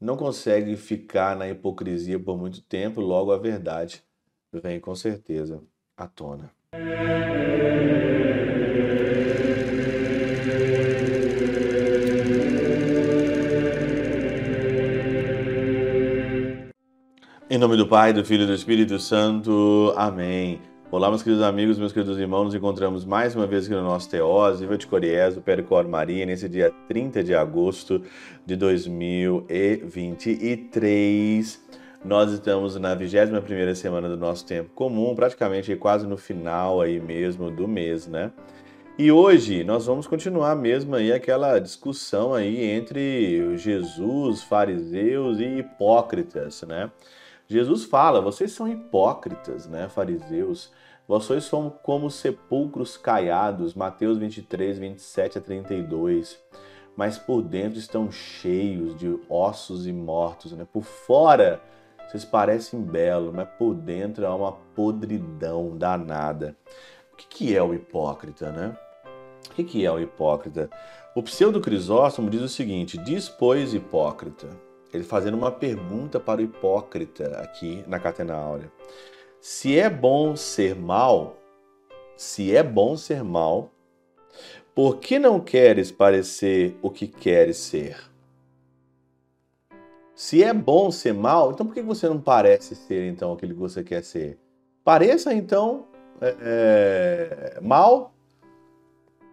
não consegue ficar na hipocrisia por muito tempo, logo a verdade vem com certeza à tona. Em nome do Pai, do Filho e do Espírito Santo. Amém. Olá, meus queridos amigos, meus queridos irmãos, nos encontramos mais uma vez aqui no nosso Teós, Viva de Coriés, do Percor Maria, nesse dia 30 de agosto de 2023. Nós estamos na 21ª semana do nosso tempo comum, praticamente quase no final aí mesmo do mês, né? E hoje nós vamos continuar mesmo aí aquela discussão aí entre Jesus, fariseus e hipócritas, né? Jesus fala: vocês são hipócritas, né, fariseus? Vocês são como sepulcros caiados, Mateus 23, 27 a 32. Mas por dentro estão cheios de ossos e mortos, né? Por fora vocês parecem belos, mas por dentro há uma podridão danada. O que é o hipócrita, né? O que é o hipócrita? O pseudo Crisóstomo diz o seguinte: diz, pois, hipócrita ele fazendo uma pergunta para o hipócrita aqui na Catena Áurea. Se é bom ser mal, se é bom ser mal, por que não queres parecer o que queres ser? Se é bom ser mal, então por que você não parece ser então aquilo que você quer ser? Pareça então é, é, mal.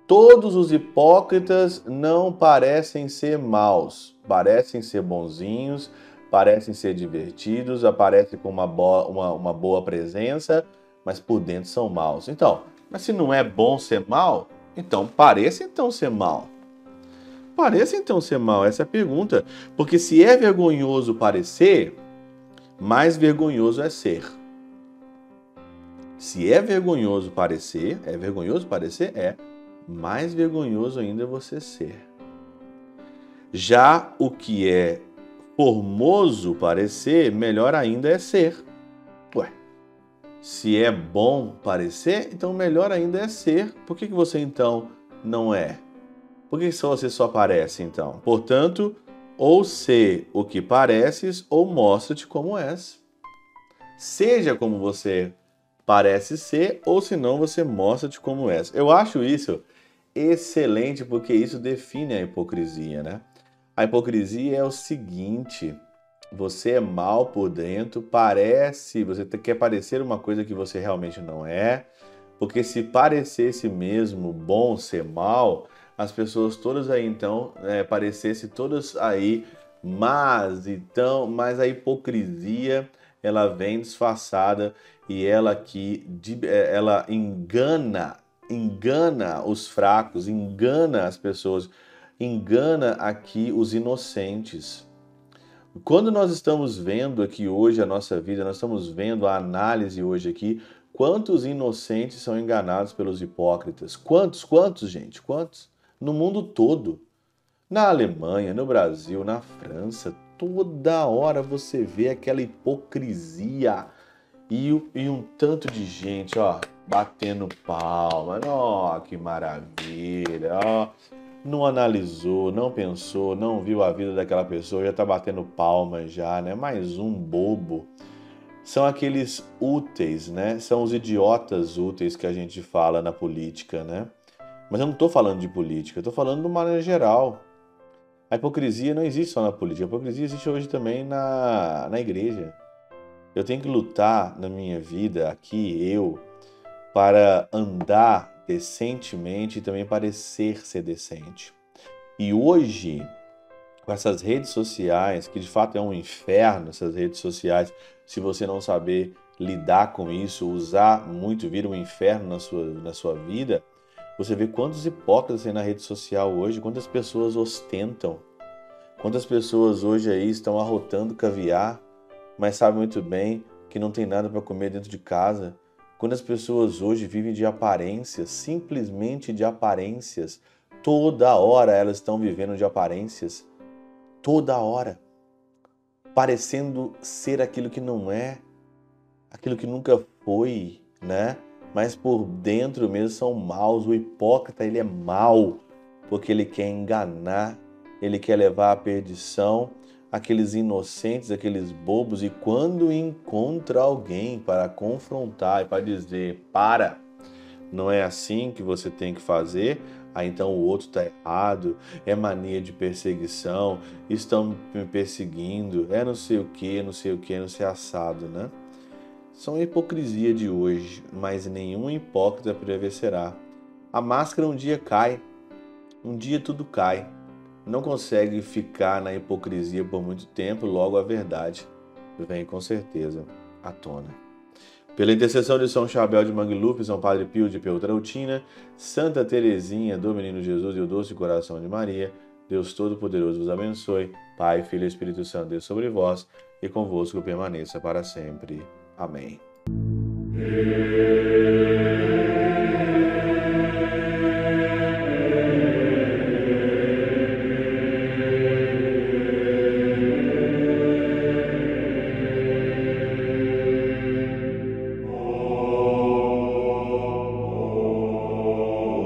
Todos os hipócritas não parecem ser maus parecem ser bonzinhos, parecem ser divertidos, aparecem com uma, boa, uma, uma boa presença, mas por dentro são maus. Então, mas se não é bom ser mal, então pareça então ser mal. Pareça então ser mal, essa é a pergunta. Porque se é vergonhoso parecer, mais vergonhoso é ser. Se é vergonhoso parecer, é vergonhoso parecer? É. Mais vergonhoso ainda é você ser. Já o que é formoso parecer, melhor ainda é ser. Ué, se é bom parecer, então melhor ainda é ser. Por que, que você então não é? Por que só você só parece então? Portanto, ou ser o que pareces, ou mostra-te como és. Seja como você parece ser, ou senão você mostra-te como és. Eu acho isso excelente porque isso define a hipocrisia, né? A hipocrisia é o seguinte: você é mal por dentro, parece, você quer parecer uma coisa que você realmente não é, porque se parecesse mesmo bom ser mal, as pessoas todas aí então é, parecessem todas aí mas então, mas a hipocrisia ela vem disfarçada e ela aqui é, ela engana, engana os fracos, engana as pessoas engana aqui os inocentes. Quando nós estamos vendo aqui hoje a nossa vida, nós estamos vendo a análise hoje aqui, quantos inocentes são enganados pelos hipócritas? Quantos, quantos, gente? Quantos? No mundo todo. Na Alemanha, no Brasil, na França, toda hora você vê aquela hipocrisia e, e um tanto de gente, ó, batendo palma. Ó, que maravilha, ó não analisou, não pensou, não viu a vida daquela pessoa, já está batendo palmas já, né? Mais um bobo. São aqueles úteis, né? São os idiotas úteis que a gente fala na política, né? Mas eu não estou falando de política, eu estou falando de uma maneira geral. A hipocrisia não existe só na política, a hipocrisia existe hoje também na, na igreja. Eu tenho que lutar na minha vida, aqui, eu, para andar decentemente e também parecer ser decente. E hoje, com essas redes sociais, que de fato é um inferno, essas redes sociais, se você não saber lidar com isso, usar muito, vira um inferno na sua, na sua vida, você vê quantos hipócritas tem na rede social hoje, quantas pessoas ostentam, quantas pessoas hoje aí estão arrotando caviar, mas sabem muito bem que não tem nada para comer dentro de casa, quando as pessoas hoje vivem de aparências, simplesmente de aparências, toda hora elas estão vivendo de aparências, toda hora, parecendo ser aquilo que não é, aquilo que nunca foi, né? Mas por dentro mesmo são maus. O hipócrita ele é mau porque ele quer enganar, ele quer levar à perdição aqueles inocentes, aqueles bobos, e quando encontra alguém para confrontar e para dizer: para, não é assim que você tem que fazer, aí então o outro está errado, é mania de perseguição, estão me perseguindo, é não sei o que, não sei o que, não sei assado, né? São a hipocrisia de hoje, mas nenhum hipócrita prevalecerá. A máscara um dia cai, um dia tudo cai. Não consegue ficar na hipocrisia por muito tempo, logo a verdade vem com certeza à tona. Pela intercessão de São Chabel de Mangluf, São Padre Pio de Peltrautina, Santa Teresinha do Menino Jesus e o Doce Coração de Maria, Deus Todo-Poderoso vos abençoe. Pai, Filho e Espírito Santo, Deus sobre vós e convosco permaneça para sempre. Amém.